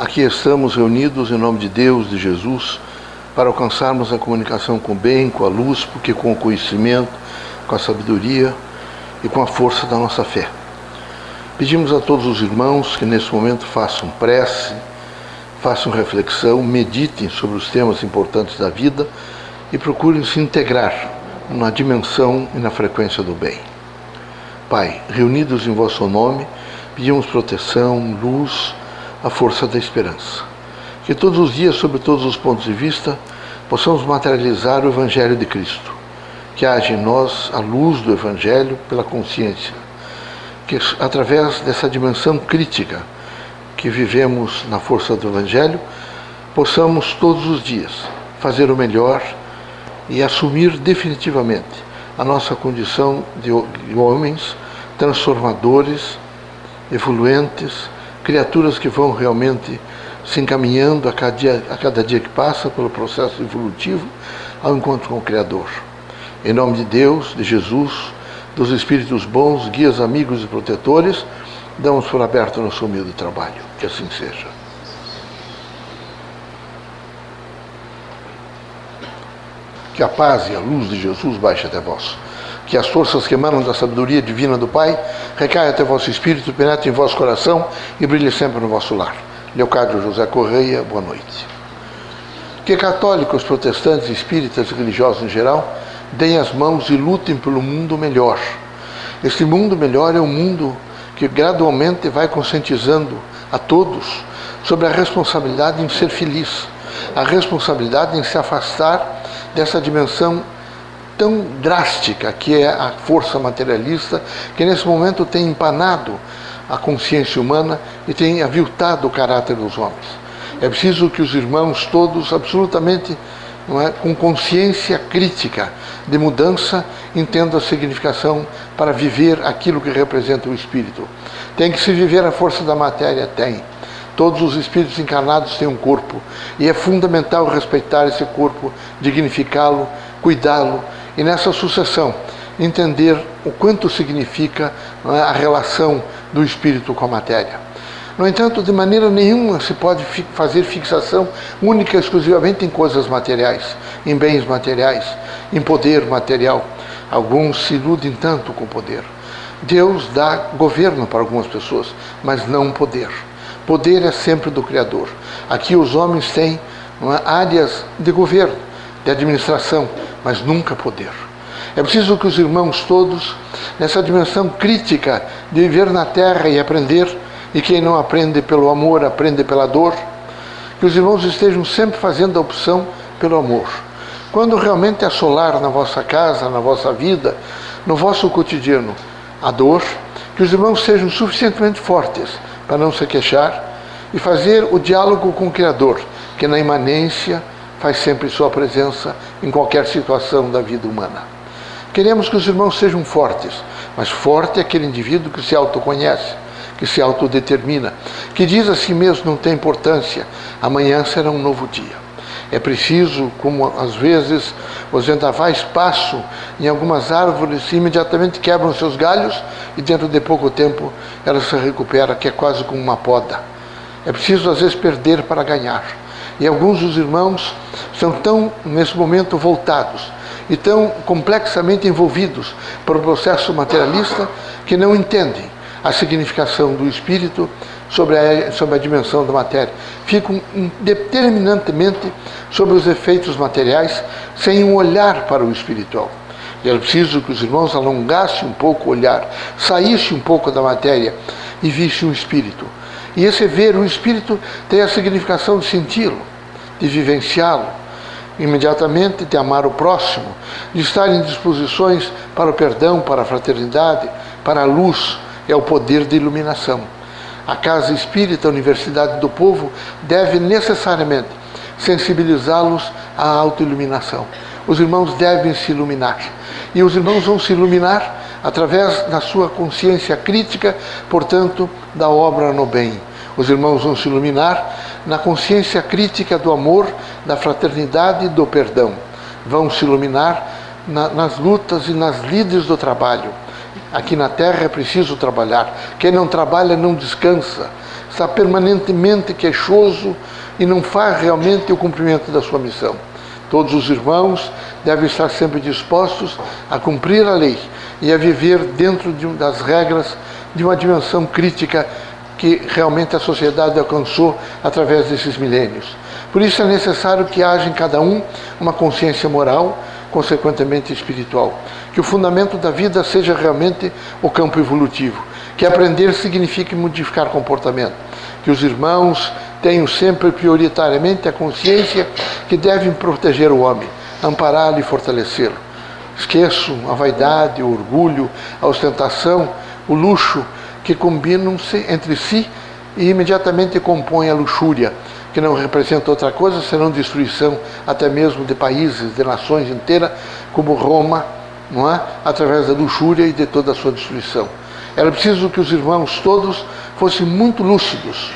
Aqui estamos reunidos em nome de Deus, de Jesus, para alcançarmos a comunicação com o bem, com a luz, porque com o conhecimento, com a sabedoria e com a força da nossa fé. Pedimos a todos os irmãos que nesse momento façam prece, façam reflexão, meditem sobre os temas importantes da vida e procurem se integrar na dimensão e na frequência do bem. Pai, reunidos em vosso nome, pedimos proteção, luz, a força da esperança. Que todos os dias, sob todos os pontos de vista, possamos materializar o Evangelho de Cristo. Que haja em nós a luz do Evangelho pela consciência. Que através dessa dimensão crítica que vivemos na força do Evangelho, possamos todos os dias fazer o melhor e assumir definitivamente a nossa condição de homens transformadores, evoluentes, criaturas que vão realmente se encaminhando a cada, dia, a cada dia que passa pelo processo evolutivo ao encontro com o Criador. Em nome de Deus, de Jesus, dos Espíritos bons, guias, amigos e protetores, damos por aberto nosso humilde trabalho. Que assim seja. Que a paz e a luz de Jesus baixe até vós que as forças que emanam da sabedoria divina do Pai recaiam até vosso espírito, penetrem em vosso coração e brilhem sempre no vosso lar. Leocádio José Correia, boa noite. Que católicos, protestantes, espíritas e religiosos em geral deem as mãos e lutem pelo mundo melhor. Este mundo melhor é um mundo que gradualmente vai conscientizando a todos sobre a responsabilidade em ser feliz, a responsabilidade em se afastar dessa dimensão tão drástica que é a força materialista, que nesse momento tem empanado a consciência humana e tem aviltado o caráter dos homens. É preciso que os irmãos todos, absolutamente é, com consciência crítica de mudança, entendam a significação para viver aquilo que representa o espírito. Tem que se viver a força da matéria? Tem. Todos os espíritos encarnados têm um corpo e é fundamental respeitar esse corpo, dignificá-lo, cuidá-lo e nessa sucessão entender o quanto significa é, a relação do espírito com a matéria. No entanto, de maneira nenhuma se pode fazer fixação única e exclusivamente em coisas materiais, em bens materiais, em poder material. Alguns se iludem tanto com poder. Deus dá governo para algumas pessoas, mas não poder. Poder é sempre do Criador. Aqui os homens têm é, áreas de governo, de administração, mas nunca poder. É preciso que os irmãos todos, nessa dimensão crítica de viver na terra e aprender, e quem não aprende pelo amor, aprende pela dor, que os irmãos estejam sempre fazendo a opção pelo amor. Quando realmente assolar na vossa casa, na vossa vida, no vosso cotidiano, a dor, que os irmãos sejam suficientemente fortes para não se queixar e fazer o diálogo com o Criador, que na imanência faz sempre sua presença em qualquer situação da vida humana. Queremos que os irmãos sejam fortes, mas forte é aquele indivíduo que se autoconhece, que se autodetermina, que diz a si mesmo não tem importância, amanhã será um novo dia. É preciso, como às vezes os vendavais passam em algumas árvores e imediatamente quebram seus galhos e dentro de pouco tempo ela se recupera, que é quase como uma poda. É preciso às vezes perder para ganhar. E alguns dos irmãos são tão, nesse momento, voltados e tão complexamente envolvidos pelo processo materialista que não entendem a significação do espírito sobre a, sobre a dimensão da matéria. Ficam determinantemente sobre os efeitos materiais sem um olhar para o espiritual. E era preciso que os irmãos alongassem um pouco o olhar, saíssem um pouco da matéria e vissem o espírito. E esse ver o espírito tem a significação de senti-lo de vivenciá-lo imediatamente, de amar o próximo, de estar em disposições para o perdão, para a fraternidade, para a luz, é o poder de iluminação. A Casa Espírita, a Universidade do Povo, deve necessariamente sensibilizá-los à autoiluminação. Os irmãos devem se iluminar. E os irmãos vão se iluminar através da sua consciência crítica, portanto, da obra no bem. Os irmãos vão se iluminar na consciência crítica do amor, da fraternidade e do perdão. Vão se iluminar na, nas lutas e nas lides do trabalho. Aqui na terra é preciso trabalhar. Quem não trabalha não descansa. está permanentemente queixoso e não faz realmente o cumprimento da sua missão. Todos os irmãos devem estar sempre dispostos a cumprir a lei e a viver dentro de, das regras de uma dimensão crítica que realmente a sociedade alcançou através desses milênios. Por isso é necessário que haja em cada um uma consciência moral, consequentemente espiritual. Que o fundamento da vida seja realmente o campo evolutivo. Que aprender signifique modificar comportamento. Que os irmãos tenham sempre prioritariamente a consciência que devem proteger o homem, ampará-lo e fortalecê-lo. Esqueço a vaidade, o orgulho, a ostentação, o luxo que combinam-se entre si e imediatamente compõem a luxúria, que não representa outra coisa senão destruição até mesmo de países, de nações inteiras, como Roma, não é? através da luxúria e de toda a sua destruição. Era preciso que os irmãos todos fossem muito lúcidos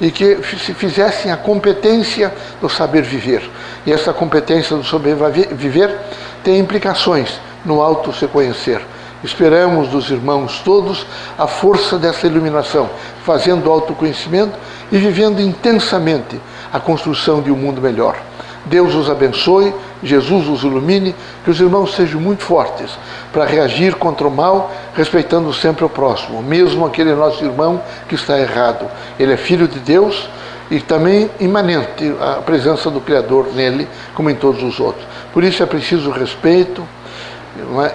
e que se fizessem a competência do saber viver. E essa competência do saber viver tem implicações no auto se conhecer. Esperamos dos irmãos todos a força dessa iluminação, fazendo autoconhecimento e vivendo intensamente a construção de um mundo melhor. Deus os abençoe, Jesus os ilumine, que os irmãos sejam muito fortes para reagir contra o mal, respeitando sempre o próximo, mesmo aquele nosso irmão que está errado. Ele é filho de Deus e também imanente a presença do Criador nele, como em todos os outros. Por isso é preciso respeito,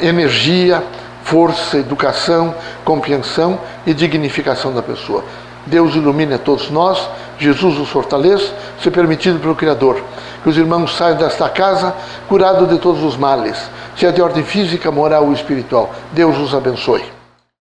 energia, força, educação, compreensão e dignificação da pessoa. Deus ilumine a todos nós, Jesus os fortaleça, se permitido pelo Criador. Que os irmãos saiam desta casa curados de todos os males, seja de ordem física, moral ou espiritual. Deus os abençoe.